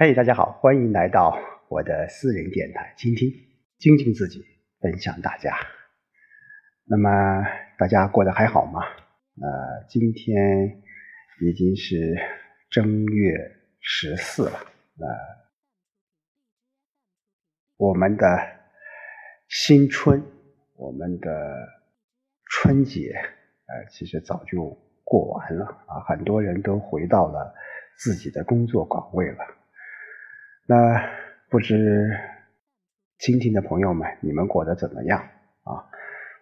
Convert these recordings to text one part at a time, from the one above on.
嘿，大家好，欢迎来到我的私人电台，倾听，精进自己，分享大家。那么大家过得还好吗？呃，今天已经是正月十四了，呃，我们的新春，我们的春节，呃，其实早就过完了啊，很多人都回到了自己的工作岗位了。那不知倾听的朋友们，你们过得怎么样啊？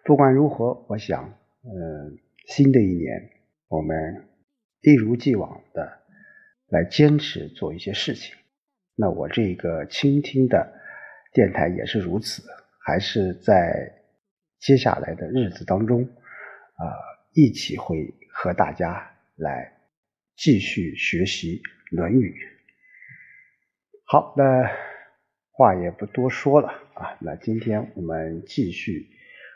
不管如何，我想，嗯，新的一年，我们一如既往的来坚持做一些事情。那我这个倾听的电台也是如此，还是在接下来的日子当中，啊，一起会和大家来继续学习《论语》。好，那话也不多说了啊。那今天我们继续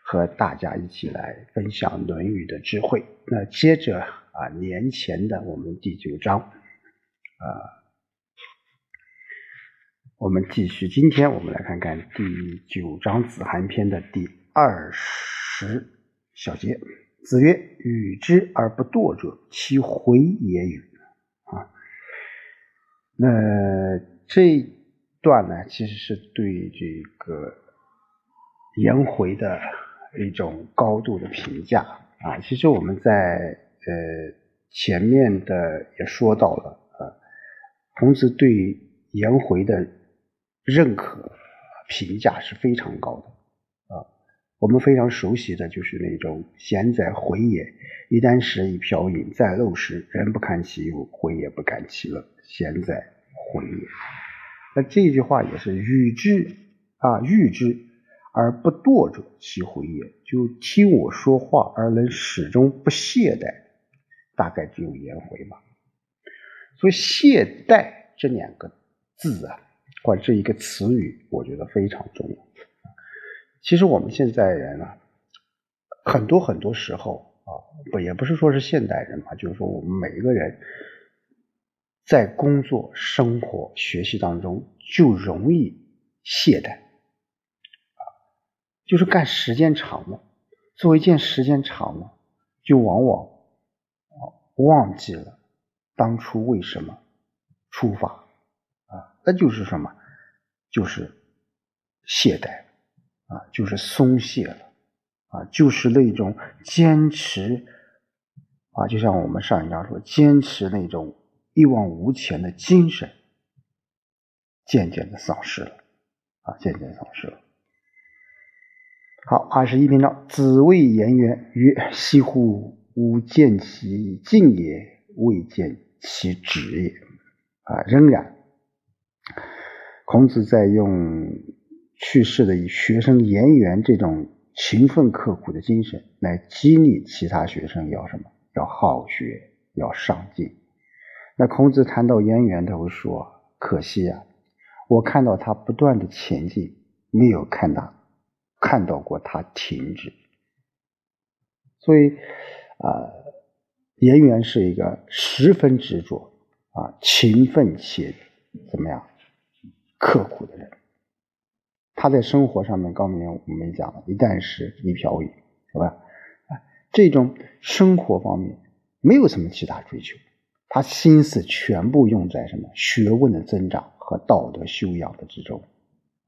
和大家一起来分享《论语》的智慧。那接着啊，年前的我们第九章啊，我们继续。今天我们来看看第九章子罕篇的第二十小节。子曰：“与之而不惰者，其回也与？”啊，那。这一段呢，其实是对这个颜回的一种高度的评价啊。其实我们在呃前面的也说到了啊，孔子对颜回的认可评价是非常高的啊。我们非常熟悉的就是那种“贤哉，回也！一箪食，以瓢饮，在陋室，人不堪其忧，回也不甘其乐。贤哉，回也！”那这句话也是与之啊，遇之而不惰者，其回也。就听我说话而能始终不懈怠，大概只有颜回吧。所以“懈怠”这两个字啊，或者这一个词语，我觉得非常重要。其实我们现在人啊，很多很多时候啊，不也不是说是现代人嘛，就是说我们每一个人。在工作、生活、学习当中，就容易懈怠啊，就是干时间长了，做一件时间长了，就往往啊忘记了当初为什么出发啊，那就是什么？就是懈怠啊，就是松懈了啊，就是那种坚持啊，就像我们上一章说，坚持那种。一往无前的精神渐渐的丧失了啊，渐渐丧失了。好，二十一篇章，子谓颜渊曰：“惜乎！吾见其进也，未见其止也。”啊，仍然，孔子在用去世的学生颜渊这种勤奋刻苦的精神来激励其他学生，要什么？要好学，要上进。那孔子谈到颜渊，他会说：“可惜呀，我看到他不断的前进，没有看他看到过他停止。所以，啊，颜渊是一个十分执着啊、勤奋且怎么样刻苦的人。他在生活上面，刚才我们讲了，一箪食，一瓢饮，是吧？啊，这种生活方面没有什么其他追求。”他心思全部用在什么学问的增长和道德修养的之中，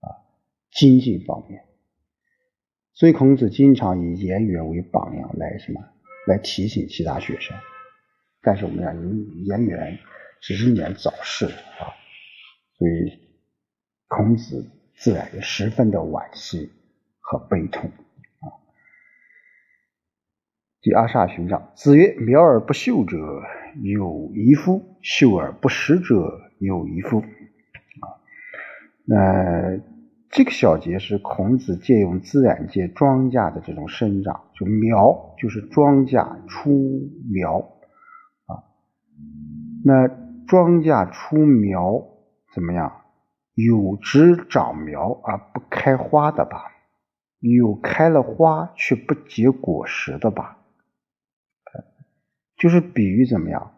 啊，精进方面。所以孔子经常以颜渊为榜样来什么来提醒其他学生。但是我们讲，颜渊只是年早逝啊，所以孔子自然也十分的惋惜和悲痛。第二十二篇章，子曰：“苗而不秀者有夷夫，秀而不实者有夷夫。”啊，那这个小节是孔子借用自然界庄稼的这种生长，就苗就是庄稼出苗啊。那庄稼出苗怎么样？有枝长苗而不开花的吧？有开了花却不结果实的吧？就是比喻怎么样？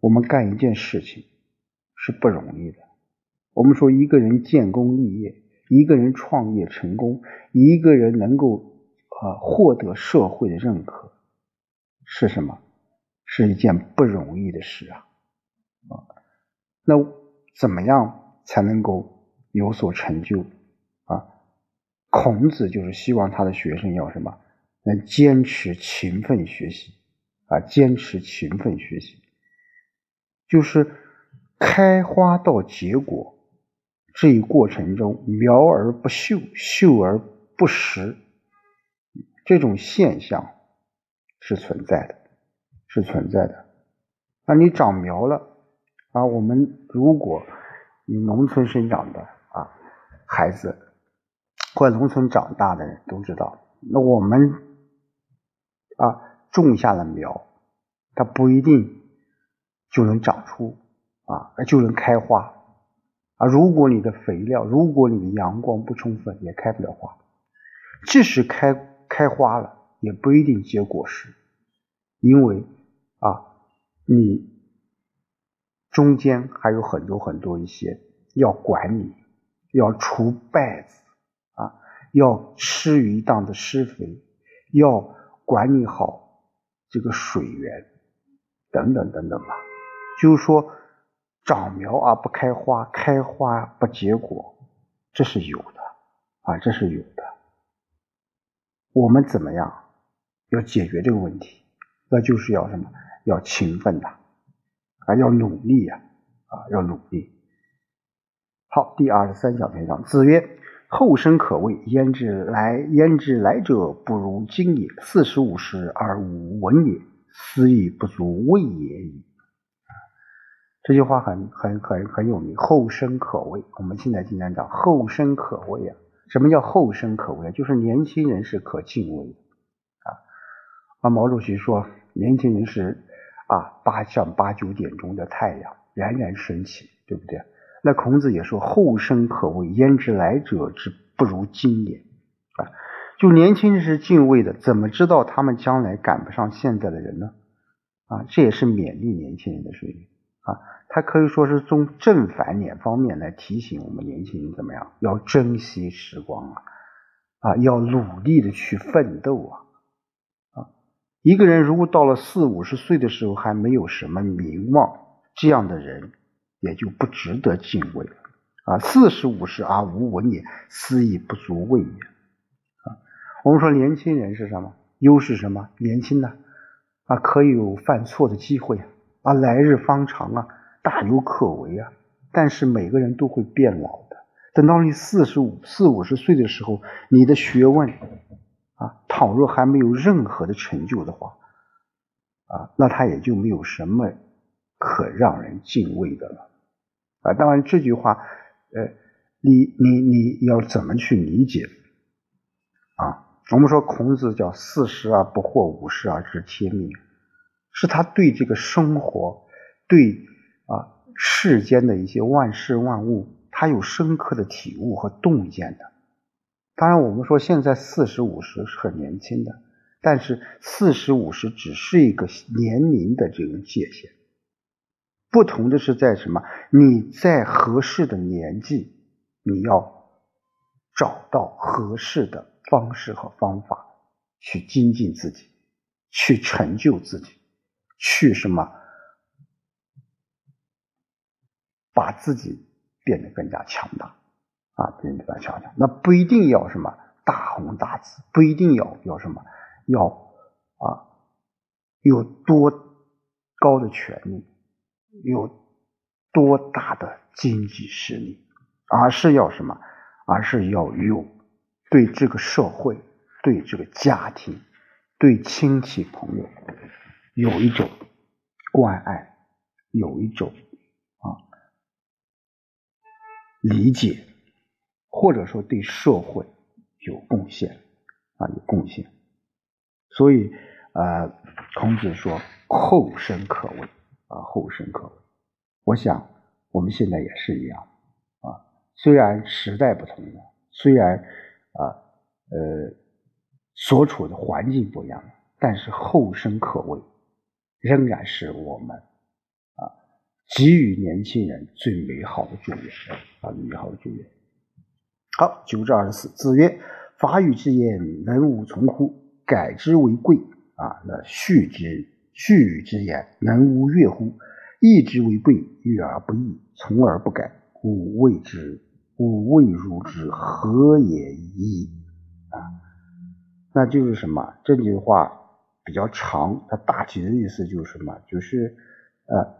我们干一件事情是不容易的我们说一个人建功立业，一个人创业成功，一个人能够啊获得社会的认可，是什么？是一件不容易的事啊！啊，那怎么样才能够有所成就啊？孔子就是希望他的学生要什么？能坚持勤奋学习啊，坚持勤奋学习，就是开花到结果这一过程中，苗而不秀，秀而不实，这种现象是存在的，是存在的。那你长苗了啊？我们如果你农村生长的啊孩子，或者农村长大的人都知道，那我们。啊，种下了苗，它不一定就能长出啊，就能开花啊。如果你的肥料，如果你的阳光不充分，也开不了花。即使开开花了，也不一定结果实，因为啊，你中间还有很多很多一些要管理，要除败子啊，要施于当的施肥，要。管理好这个水源，等等等等吧。就是说，长苗而不开花，开花不结果，这是有的啊，这是有的。我们怎么样要解决这个问题？那就是要什么？要勤奋的啊，要努力呀啊，要努力。好，第二十三小篇章，子曰。后生可畏，焉知来焉知来者不如今也？四十五十而无闻也，斯亦不足畏也已。这句话很很很很有名。后生可畏，我们现在经常讲后生可畏啊。什么叫后生可畏啊？就是年轻人是可敬畏的啊。啊，毛主席说，年轻人是啊八像八九点钟的太阳，冉冉升起，对不对？那孔子也说：“后生可畏，焉知来者之不如今也？”啊，就年轻人是敬畏的，怎么知道他们将来赶不上现在的人呢？啊，这也是勉励年轻人的水平啊。他可以说是从正反两方面来提醒我们年轻人怎么样，要珍惜时光啊，啊，要努力的去奋斗啊。啊，一个人如果到了四五十岁的时候还没有什么名望，这样的人。也就不值得敬畏了啊！四十五十而无闻也，斯亦不足畏也啊！我们说年轻人是什么？优势什么？年轻呢啊，可以有犯错的机会啊，来日方长啊，大有可为啊！但是每个人都会变老的，等到你四十五、四五十岁的时候，你的学问啊，倘若还没有任何的成就的话啊，那他也就没有什么可让人敬畏的了。啊，当然这句话，呃，你你你要怎么去理解啊？我们说孔子叫四十而不惑，五十而知天命，是他对这个生活、对啊世间的一些万事万物，他有深刻的体悟和洞见的。当然，我们说现在四十五十是很年轻的，但是四十五十只是一个年龄的这种界限。不同的是在什么？你在合适的年纪，你要找到合适的方式和方法去精进自己，去成就自己，去什么？把自己变得更加强大啊，变得更加强大。那不一定要什么大红大紫，不一定要要什么，要啊有多高的权利。有多大的经济实力，而是要什么？而是要有对这个社会、对这个家庭、对亲戚朋友有一种关爱，有一种啊理解，或者说对社会有贡献啊有贡献。所以啊，孔子说：“后生可畏。”啊，后生可畏。我想我们现在也是一样啊。虽然时代不同了，虽然啊呃所处的环境不一样了，但是后生可畏，仍然是我们啊给予年轻人最美好的祝愿啊，美好的祝愿。好，九至二十四，子曰：“法语之言，能无从乎？改之为贵啊！那续之，序语之言，能无悦乎？义之为贵，悦而不义，从而不改，吾谓之，吾谓如之，何也已？啊，那就是什么？这句话比较长，它大体的意思就是什么？就是呃，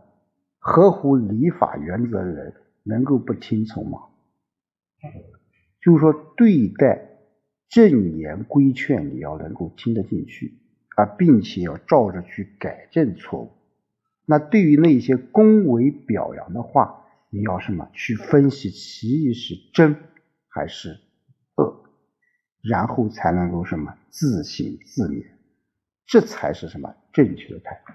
合乎礼法原则的人，能够不听从吗？就是说，对待正言规劝，你要能够听得进去啊，并且要照着去改正错误。那对于那些恭维表扬的话，你要什么去分析其意是真还是恶，然后才能够什么自省自勉，这才是什么正确的态度。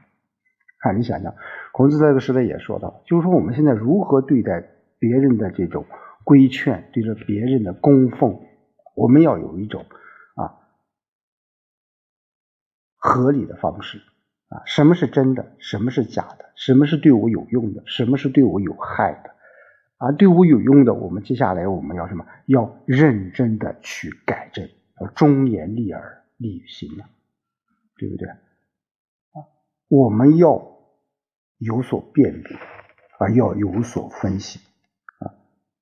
看，你想想，孔子在这个时代也说到，就是说我们现在如何对待别人的这种。规劝对着别人的供奉，我们要有一种合理的方式啊，什么是真的，什么是假的，什么是对我有用的，什么是对我有害的啊？对我有用的，我们接下来我们要什么？要认真的去改正，要忠言逆耳利于行啊，对不对啊？我们要有所辨别啊，要有所分析啊。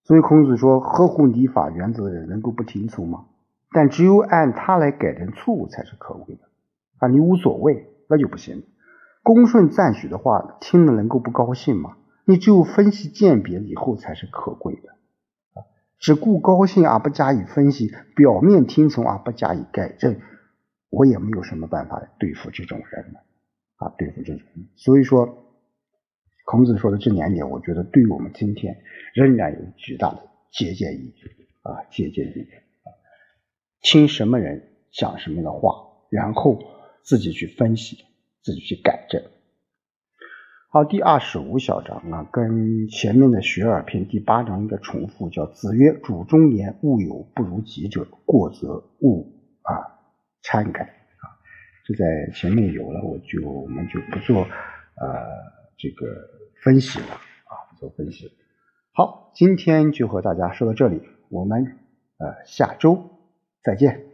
所以孔子说：“合乎礼法原则的人能够不听从吗？但只有按他来改正错误才是可贵的啊！你无所谓，那就不行。恭顺赞许的话，听了能够不高兴吗？你只有分析鉴别以后才是可贵的啊！只顾高兴而不加以分析，表面听从而不加以改正，我也没有什么办法对付这种人啊！对付这种人，所以说。”孔子说的这两点，我觉得对于我们今天仍然有巨大的借鉴意义啊，借鉴意义。听什么人讲什么样的话，然后自己去分析，自己去改正。好，第二十五小章啊，跟前面的学而篇第八章一个重复，叫子曰：“主忠言，勿有不如己者，过则勿啊参改啊。”这在前面有了，我就我们就不做呃这个。分析了啊，不做分析。好，今天就和大家说到这里，我们呃下周再见。